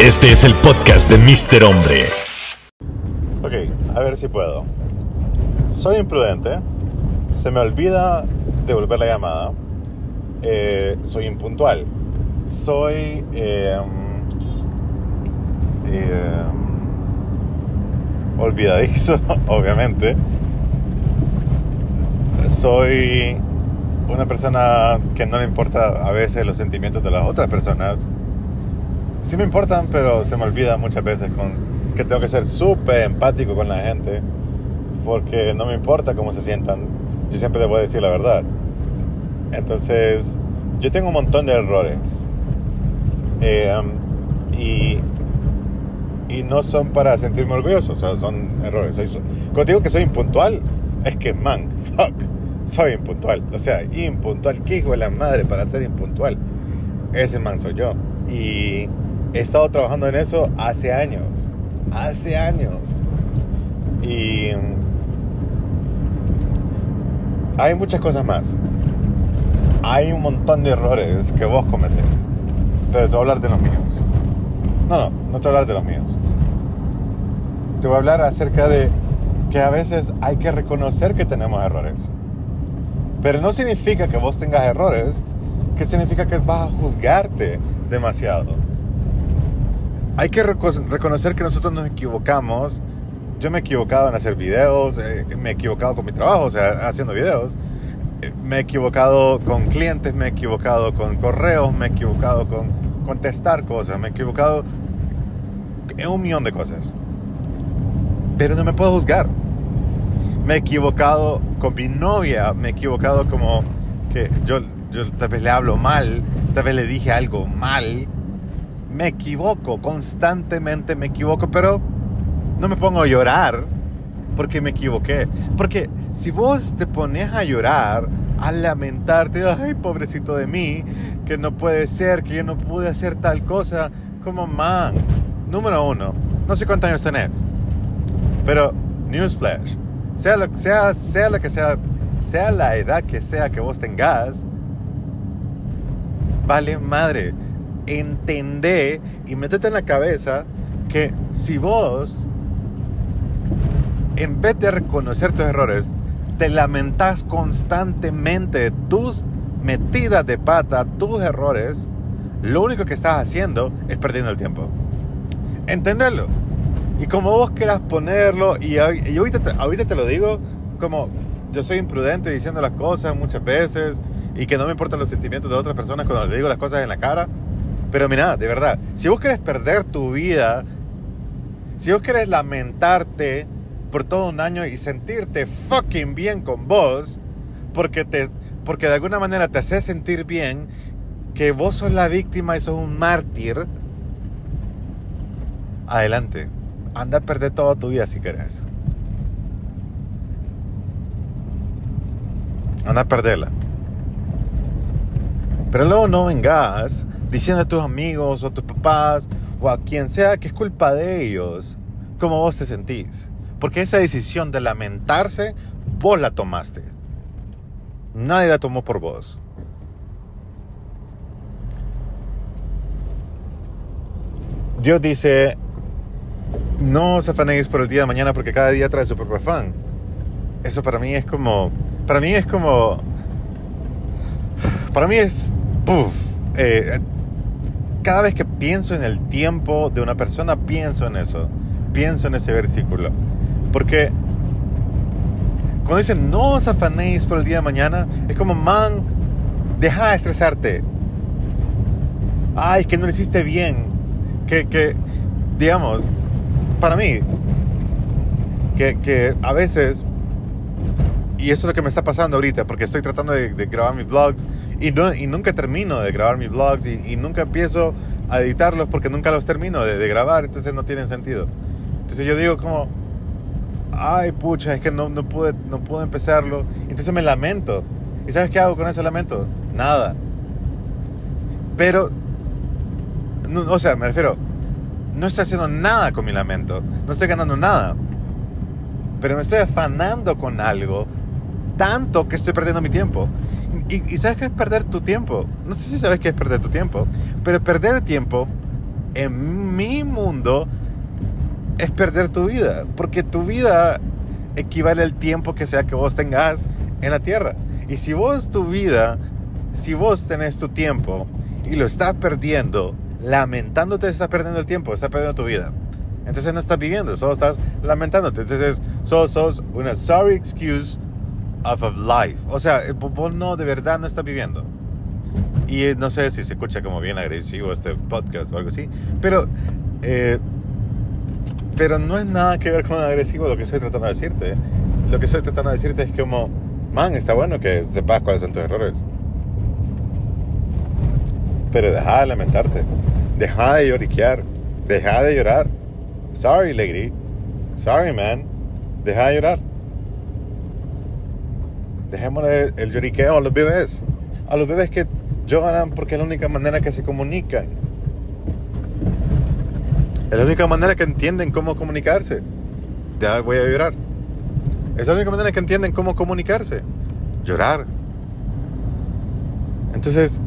Este es el podcast de Mr. Hombre. Ok, a ver si puedo. Soy imprudente. Se me olvida devolver la llamada. Eh, soy impuntual. Soy... eh, eh, olvidadizo, obviamente. Soy una persona que no le importa a veces los sentimientos de las otras personas. Sí me importan, pero se me olvida muchas veces con que tengo que ser súper empático con la gente porque no me importa cómo se sientan. Yo siempre les voy a decir la verdad. Entonces, yo tengo un montón de errores. Eh, um, y, y no son para sentirme orgulloso, o sea, son errores. Soy, cuando digo que soy impuntual, es que, man, fuck, soy impuntual. O sea, impuntual, ¿qué hijo de la madre para ser impuntual? Ese man soy yo. Y he estado trabajando en eso hace años. Hace años. Y mm, hay muchas cosas más. Hay un montón de errores que vos cometés. Pero te voy a hablar de los míos. No, no, no te voy a hablar de los míos. Te voy a hablar acerca de que a veces hay que reconocer que tenemos errores. Pero no significa que vos tengas errores, que significa que vas a juzgarte demasiado. Hay que reco- reconocer que nosotros nos equivocamos. Yo me he equivocado en hacer videos, eh, me he equivocado con mi trabajo, o sea, haciendo videos. Eh, Me he equivocado con clientes, me he equivocado con correos, me he equivocado con contestar cosas, me he equivocado en un millón de cosas. Pero no me puedo juzgar. Me he equivocado con mi novia, me he equivocado como que yo, yo tal vez le hablo mal, tal vez le dije algo mal. Me equivoco, constantemente me equivoco, pero no me pongo a llorar porque me equivoqué. Porque si vos te pones a llorar, a lamentarte, ay, pobrecito de mí, que no puede ser, que yo no pude hacer tal cosa, como man. Número uno, no sé cuántos años tenés, pero newsflash, sea lo, sea, sea lo que sea, sea la edad que sea que vos tengas, vale madre, entendé y métete en la cabeza que si vos en vez de reconocer tus errores, te lamentas constantemente de tus metidas de pata, tus errores, lo único que estás haciendo es perdiendo el tiempo. Entenderlo. Y como vos quieras ponerlo, y, y ahorita, te, ahorita te lo digo, como yo soy imprudente diciendo las cosas muchas veces, y que no me importan los sentimientos de otras personas cuando le digo las cosas en la cara, pero mira, de verdad, si vos querés perder tu vida, si vos querés lamentarte por todo un año y sentirte fucking bien con vos, porque, te, porque de alguna manera te hace sentir bien que vos sos la víctima y sos un mártir, adelante. Anda a perder toda tu vida si querés. Anda a perderla. Pero luego no vengas diciendo a tus amigos o a tus papás o a quien sea que es culpa de ellos cómo vos te sentís. Porque esa decisión de lamentarse, vos la tomaste. Nadie la tomó por vos. Dios dice, no os afanéis por el día de mañana porque cada día trae su propio afán. Eso para mí es como, para mí es como, para mí es, puf, eh, cada vez que pienso en el tiempo de una persona, pienso en eso, pienso en ese versículo. Porque cuando dicen no os afanéis por el día de mañana, es como, man, deja de estresarte. Ay, que no lo hiciste bien. Que, que digamos, para mí, que, que a veces, y eso es lo que me está pasando ahorita, porque estoy tratando de, de grabar mis vlogs y, no, y nunca termino de grabar mis vlogs y, y nunca empiezo a editarlos porque nunca los termino de, de grabar, entonces no tienen sentido. Entonces yo digo como, ay pucha, es que no, no, pude, no pude empezarlo. Entonces me lamento. ¿Y sabes qué hago con ese lamento? Nada. Pero, no, o sea, me refiero, no estoy haciendo nada con mi lamento. No estoy ganando nada. Pero me estoy afanando con algo tanto que estoy perdiendo mi tiempo. Y, y ¿sabes qué es perder tu tiempo? No sé si sabes qué es perder tu tiempo, pero perder el tiempo en mi mundo es perder tu vida, porque tu vida equivale al tiempo que sea que vos tengas en la tierra. Y si vos tu vida, si vos tenés tu tiempo y lo estás perdiendo, lamentándote estás perdiendo el tiempo, estás perdiendo tu vida. Entonces no estás viviendo, solo estás lamentándote. Entonces sos, sos una sorry excuse of life. O sea, vos no, de verdad no estás viviendo. Y eh, no sé si se escucha como bien agresivo este podcast o algo así, pero, eh, pero no es nada que ver con agresivo lo que estoy tratando de decirte. Lo que estoy tratando de decirte es como, man, está bueno que sepas cuáles son tus errores. Pero deja de lamentarte, deja de lloriquear, deja de llorar. Sorry, lady. Sorry, man. Deja de llorar. Dejémosle el lloriqueo a los bebés. A los bebés que lloran porque es la única manera que se comunican. Es la única manera que entienden cómo comunicarse. Ya voy a llorar. Es la única manera que entienden cómo comunicarse. Llorar. Entonces,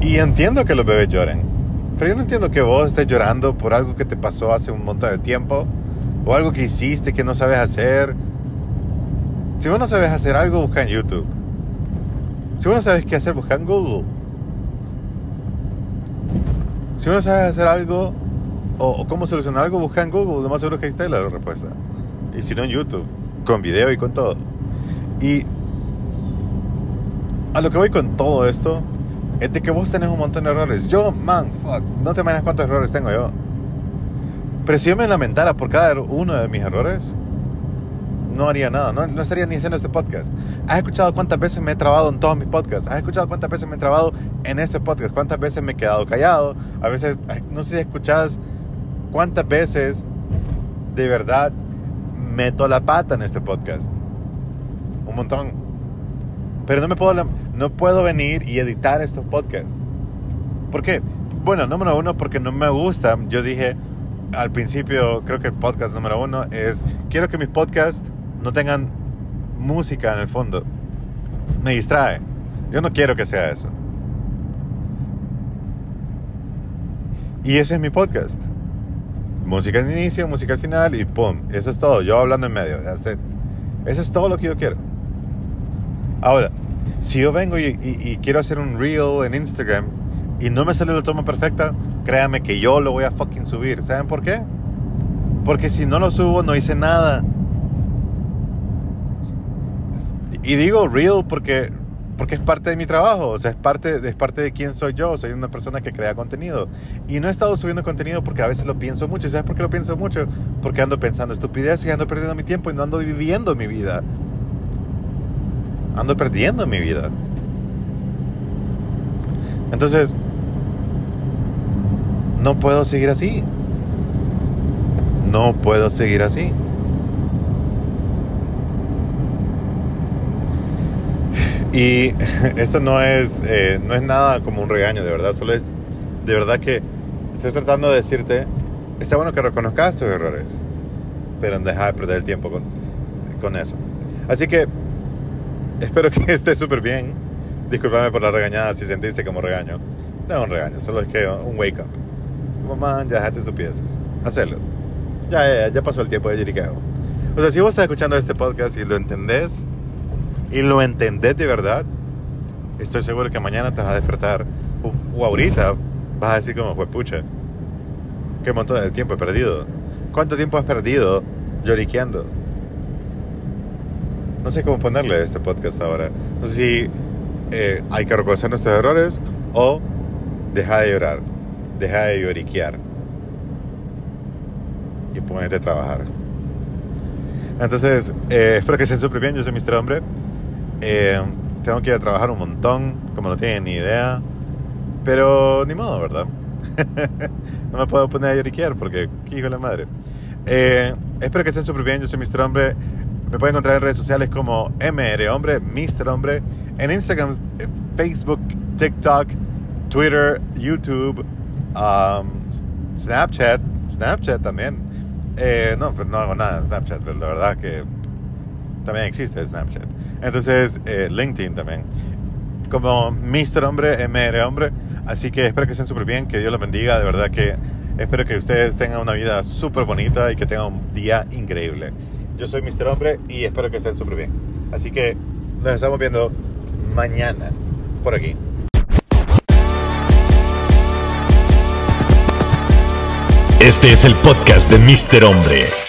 y entiendo que los bebés lloren. Pero yo no entiendo que vos estés llorando por algo que te pasó hace un montón de tiempo. O algo que hiciste que no sabes hacer. Si vos no sabes hacer algo, busca en YouTube. Si vos no sabes qué hacer, busca en Google. Si vos no sabes hacer algo o, cómo solucionar algo, busca en Google. Lo más seguro que ahí está la respuesta. Y si no en YouTube, con video y con todo. Y a lo que voy con todo esto es de que vos tenés un montón de errores. Yo, man, fuck, no te imaginas cuántos errores tengo yo. Pero si yo me lamentara por cada uno de mis errores, no haría nada, no, estaría ni haciendo este podcast. ¿Has escuchado cuántas veces me he trabado en todos mis podcasts? ¿Has escuchado cuántas veces me he trabado en este podcast? ¿Cuántas veces me he quedado callado? A veces, no sé si escuchas cuántas veces de verdad meto la pata en este podcast. Un montón. Pero no me puedo, no puedo venir y editar estos podcasts. ¿Por qué? Bueno, número uno, porque no me gusta. Yo dije al principio, creo que el podcast número uno es, quiero que mis podcasts no tengan música en el fondo. Me distrae. Yo no quiero que sea eso. Y ese es mi podcast. Música al inicio, música al final y ¡pum! Eso es todo. Yo hablando en medio. Eso es todo lo que yo quiero. Ahora, si yo vengo y, quiero hacer un reel en Instagram y no me sale la toma perfecta, créanme que yo lo voy a fucking subir. ¿Saben por qué? Porque si no lo subo, no hice nada. Y digo real porque, porque es parte de mi trabajo, o sea, es parte, es parte de quién soy yo, soy una persona que crea contenido. Y no he estado subiendo contenido porque a veces lo pienso mucho. ¿Y sabes por qué lo pienso mucho? Porque ando pensando estupidez y ando perdiendo mi tiempo y no ando viviendo mi vida. Ando perdiendo mi vida. Entonces, no puedo seguir así. No puedo seguir así. Y esto no es, eh, no es nada como un regaño, de verdad. Solo es de verdad que estoy tratando de decirte, está bueno que reconozcas tus errores, pero deja de perder el tiempo con, con eso. Así que espero que estés súper bien. Disculpame por la regañada si sentiste como regaño. No es un regaño, solo es que un wake up. Man, ya dejaste piezas. Hacerlo. Ya, ya, ya pasó el tiempo de jeriqueo. O sea, si vos estás escuchando este podcast y lo entendés, y lo entendés de verdad, estoy seguro que mañana te vas a despertar o, ahorita vas a decir como, fue pucha, qué montón de tiempo he perdido. ¿Cuánto tiempo has perdido lloriqueando? No sé cómo ponerle a este podcast ahora. No sé si eh, hay que reconocer nuestros errores o deja de llorar, deja de lloriquear y ponete a trabajar. Entonces, eh, espero que estén súper bien. Yo soy Mr. Hombre. Eh, tengo que ir a trabajar un montón, como no tienen ni idea. Pero ni modo, ¿verdad? no me puedo poner a lloriquear porque, hijo de la madre. Eh, espero que estén súper bien. Yo soy Mr. Hombre. Me pueden encontrar en redes sociales como MR Hombre, Mr. Hombre. En Instagram, Facebook, TikTok, Twitter, YouTube, um, Snapchat. Snapchat también. Eh, no, pues no hago nada en Snapchat, pero la verdad que también existe Snapchat. Entonces, eh, LinkedIn también. Como Mr. Hombre, MR Hombre. Así que espero que estén súper bien, que Dios los bendiga, de verdad que espero que ustedes tengan una vida súper bonita y que tengan un día increíble. Yo soy Mr. Hombre y espero que estén súper bien. Así que nos estamos viendo mañana por aquí. Este es el podcast de Mr. Hombre.